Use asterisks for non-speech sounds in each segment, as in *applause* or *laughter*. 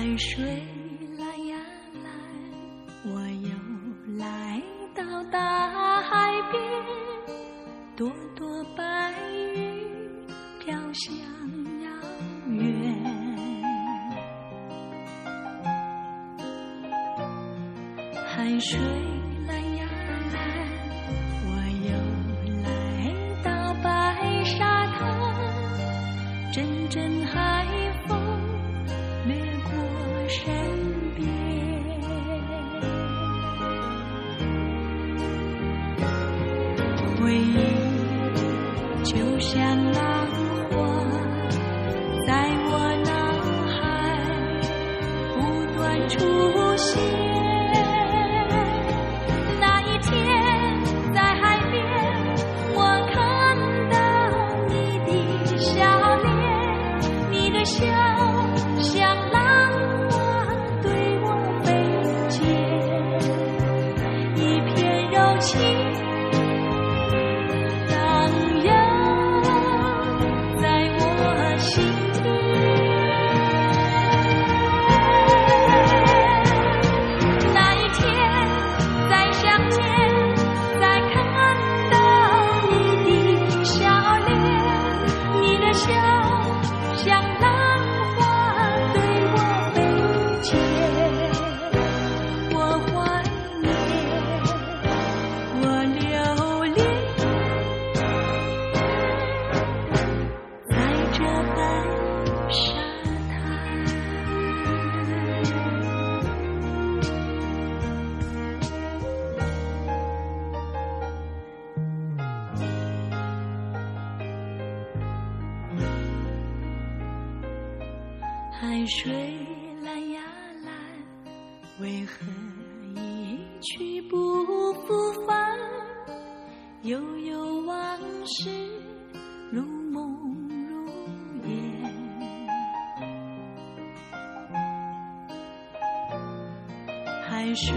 海水。海水蓝呀蓝，为何一去不复返？悠悠往事如梦如烟。海水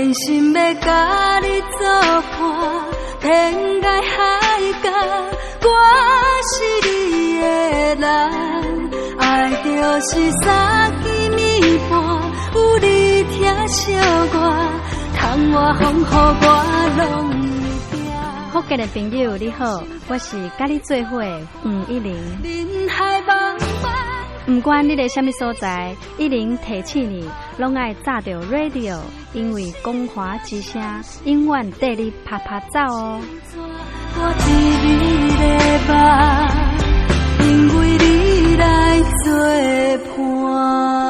真心要甲你作伴，天涯海角，我是你的人，爱就是三更暝半，有你疼惜我，窗外风雨我拢会惊。福建的朋友你好，我是甲你做伙的吴一玲。不管你在什么所在，一零提起你，拢爱炸着 radio，因为光华之声永远带你啪啪走哦。我一日的，因为你来作伴。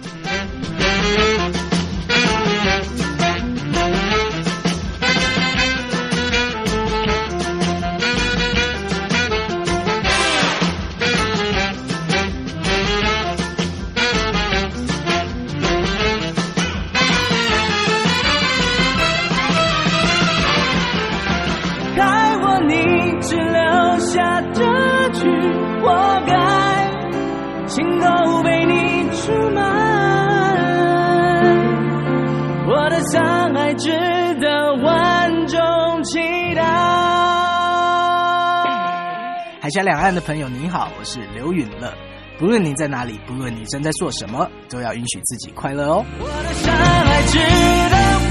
下这句活该心都被你出卖我的山害值得万众期待。海峡两岸的朋友你好我是刘允乐。不论你在哪里不论你正在做什么都要允许自己快乐哦。我的山害值得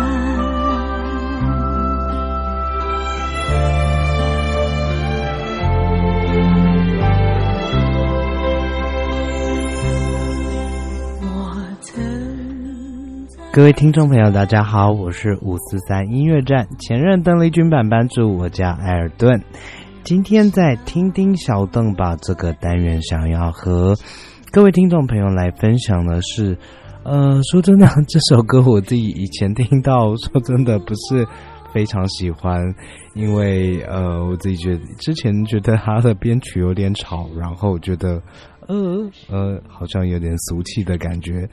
各位听众朋友，大家好，我是五四三音乐站前任邓丽君版班主，我叫艾尔顿。今天在听听小邓吧这个单元，想要和各位听众朋友来分享的是，呃，说真的，这首歌我自己以前听到，说真的不是非常喜欢，因为呃，我自己觉得之前觉得它的编曲有点吵，然后觉得呃呃，好像有点俗气的感觉。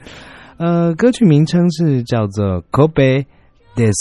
呃，歌曲名称是叫做《Kobe Des》，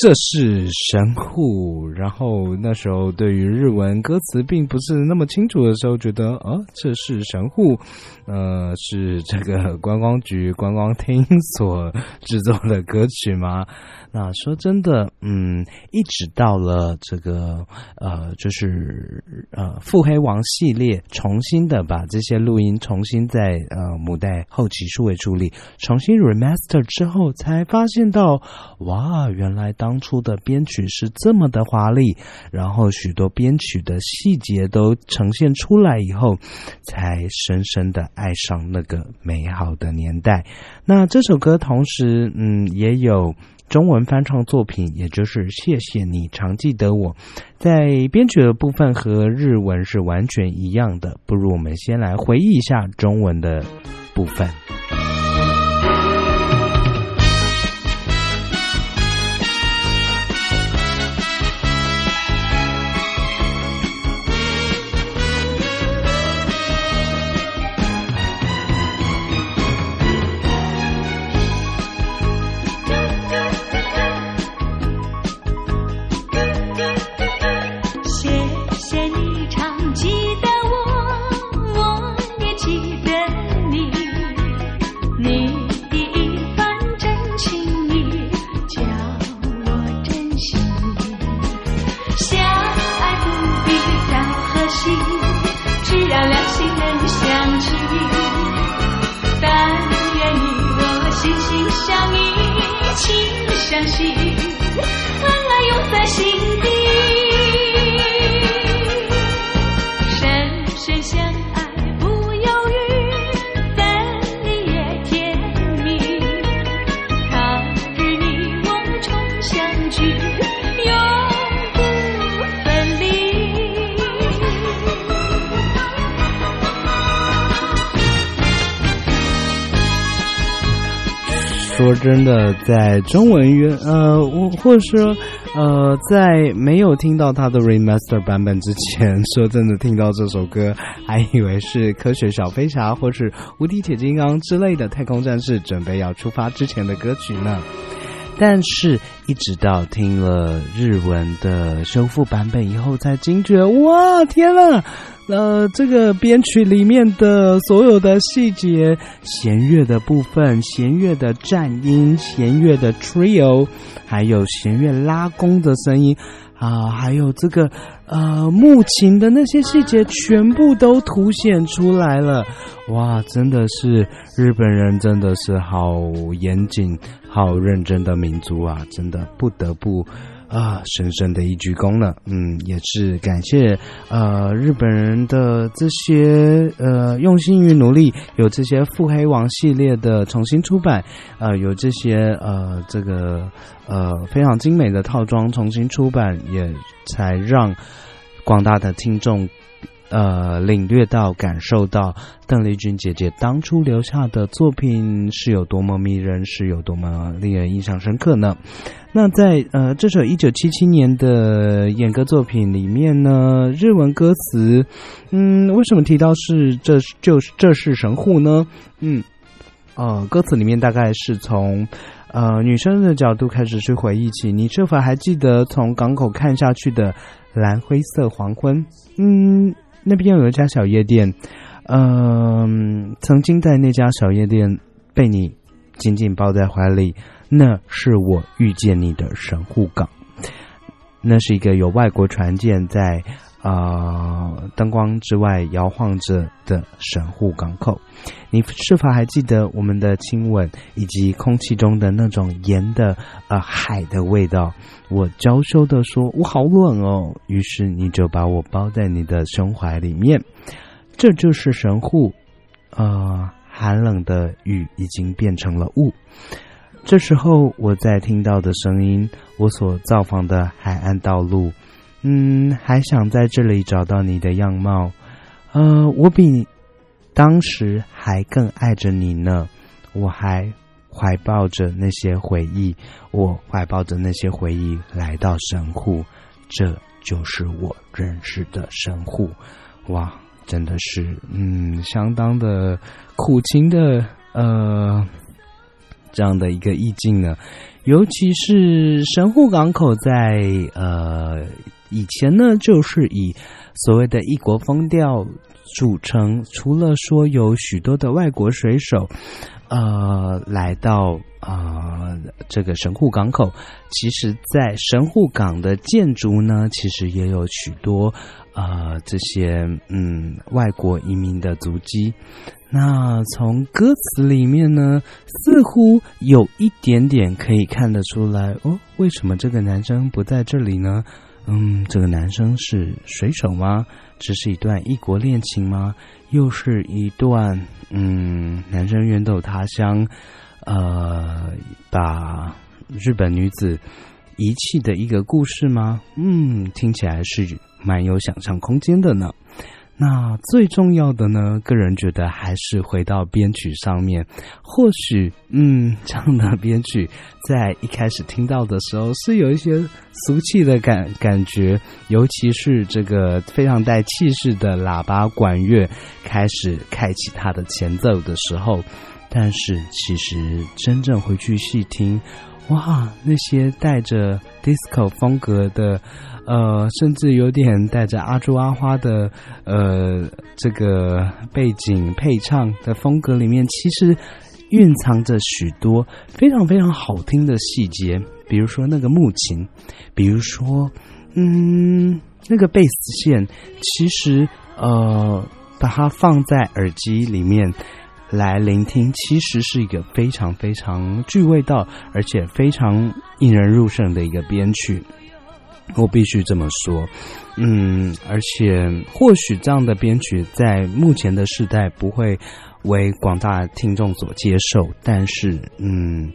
这是神户。然后那时候对于日文歌词并不是那么清楚的时候，觉得啊，这是神户，呃，是这个观光局观光厅所制作的歌曲吗？那说真的，嗯，一直到了这个呃，就是呃，腹黑王系列重新的把这些录音重新在呃母带后期数位处理，重新 remaster 之后，才发现到哇，原来当当初的编曲是这么的华丽，然后许多编曲的细节都呈现出来以后，才深深的爱上那个美好的年代。那这首歌同时，嗯，也有。中文翻唱作品，也就是《谢谢你常记得我》，在编曲的部分和日文是完全一样的。不如我们先来回忆一下中文的部分。说真的，在中文乐呃，我或者说呃，在没有听到他的 remaster 版本之前，说真的，听到这首歌 *laughs* 还以为是科学小飞侠或是无敌铁金刚之类的太空战士准备要出发之前的歌曲呢。但是，一直到听了日文的修复版本以后，才惊觉，哇，天呐！呃，这个编曲里面的所有的细节，弦乐的部分，弦乐的战音，弦乐的 trio，还有弦乐拉弓的声音啊，还有这个呃木琴的那些细节，全部都凸显出来了。哇，真的是日本人，真的是好严谨、好认真的民族啊！真的不得不。啊，深深的一鞠躬了。嗯，也是感谢呃日本人的这些呃用心与努力，有这些腹黑王系列的重新出版，呃，有这些呃这个呃非常精美的套装重新出版，也才让广大的听众呃领略到、感受到邓丽君姐姐当初留下的作品是有多么迷人，是有多么令人印象深刻呢？那在呃这首一九七七年的演歌作品里面呢，日文歌词，嗯，为什么提到是这就是这是神户呢？嗯，呃，歌词里面大概是从呃女生的角度开始去回忆起，你是否还记得从港口看下去的蓝灰色黄昏？嗯，那边有一家小夜店，嗯、曾经在那家小夜店被你紧紧抱在怀里，那是我遇见你的神户港。那是一个有外国船舰在啊、灯光之外摇晃着的神户港口。你是否还记得我们的亲吻，以及空气中的那种盐的呃海的味道？我娇羞的说：“我好冷哦。”于是你就把我包在你的胸怀里面。这就是神户，呃，寒冷的雨已经变成了雾。这时候我在听到的声音，我所造访的海岸道路，嗯，还想在这里找到你的样貌。呃，我比当时还更爱着你呢，我还怀抱着那些回忆，我怀抱着那些回忆来到神户，这就是我认识的神户。哇，真的是，嗯，相当的苦情的，呃。这样的一个意境呢，尤其是神户港口在呃以前呢，就是以所谓的异国风调著称。除了说有许多的外国水手呃来到啊、这个神户港口，其实在神户港的建筑呢，其实也有许多呃这些嗯外国移民的足迹。那从歌词里面呢，似乎有一点点可以看得出来哦，为什么这个男生不在这里呢？嗯，这个男生是水手吗？这是一段异国恋情吗？又是一段嗯，男生远走他乡，呃，把日本女子遗弃的一个故事吗？嗯，听起来是蛮有想象空间的呢。那最重要的呢，个人觉得还是回到编曲上面。或许，嗯，这样的编曲在一开始听到的时候是有一些俗气的感感觉，尤其是这个非常带气势的喇叭管乐开始开启它的前奏的时候。但是，其实真正回去细听，哇，那些带着 disco 风格的。呃，甚至有点带着阿朱阿花的呃这个背景配唱的风格里面，其实蕴藏着许多非常非常好听的细节，比如说那个木琴，比如说嗯那个贝斯线，其实呃把它放在耳机里面来聆听，其实是一个非常非常具味道，而且非常引人入胜的一个编曲。我必须这么说，嗯，而且或许这样的编曲在目前的时代不会为广大听众所接受，但是，嗯，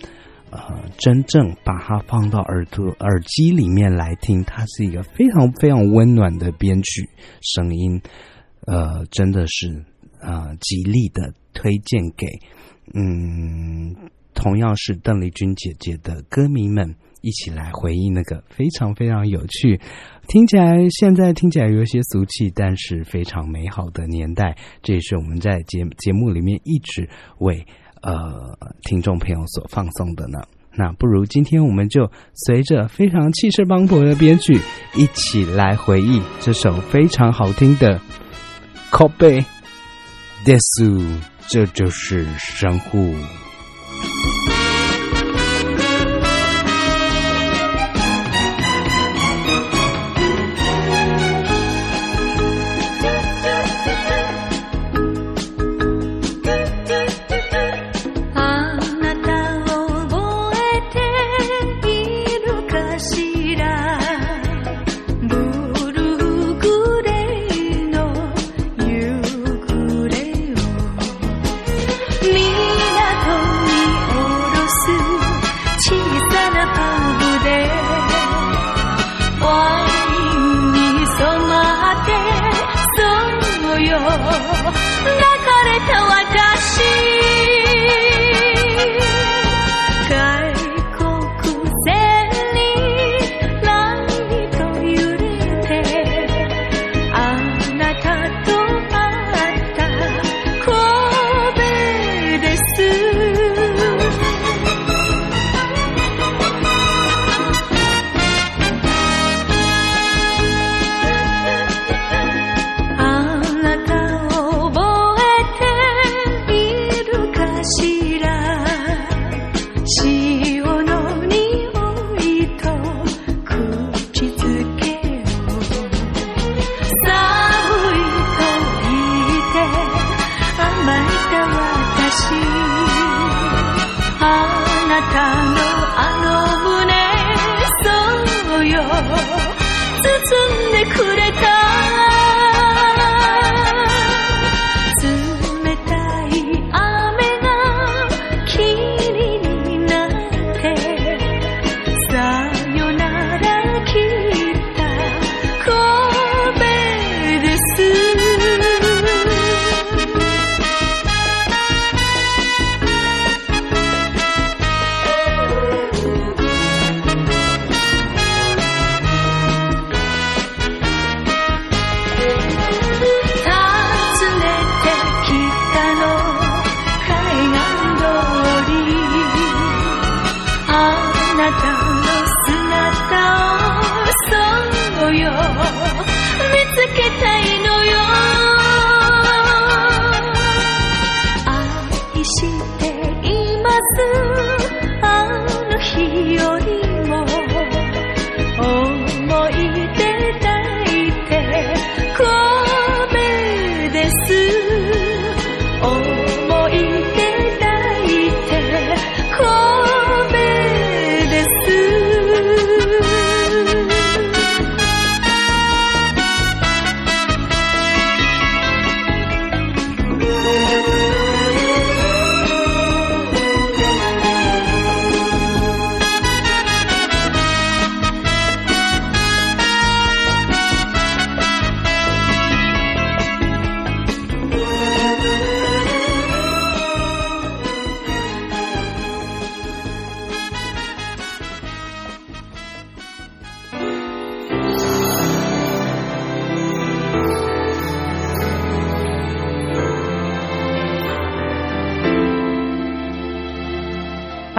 呃，真正把它放到耳朵耳机里面来听，它是一个非常非常温暖的编曲声音，呃，真的是呃极力的推荐给，嗯，同样是邓丽君姐姐的歌迷们。一起来回忆那个非常非常有趣，听起来现在听起来有些俗气，但是非常美好的年代。这也是我们在节节目里面一直为呃听众朋友所放送的呢。那不如今天我们就随着非常气势磅礴的编剧，一起来回忆这首非常好听的《靠背 Kobe Desu》，这就是神户。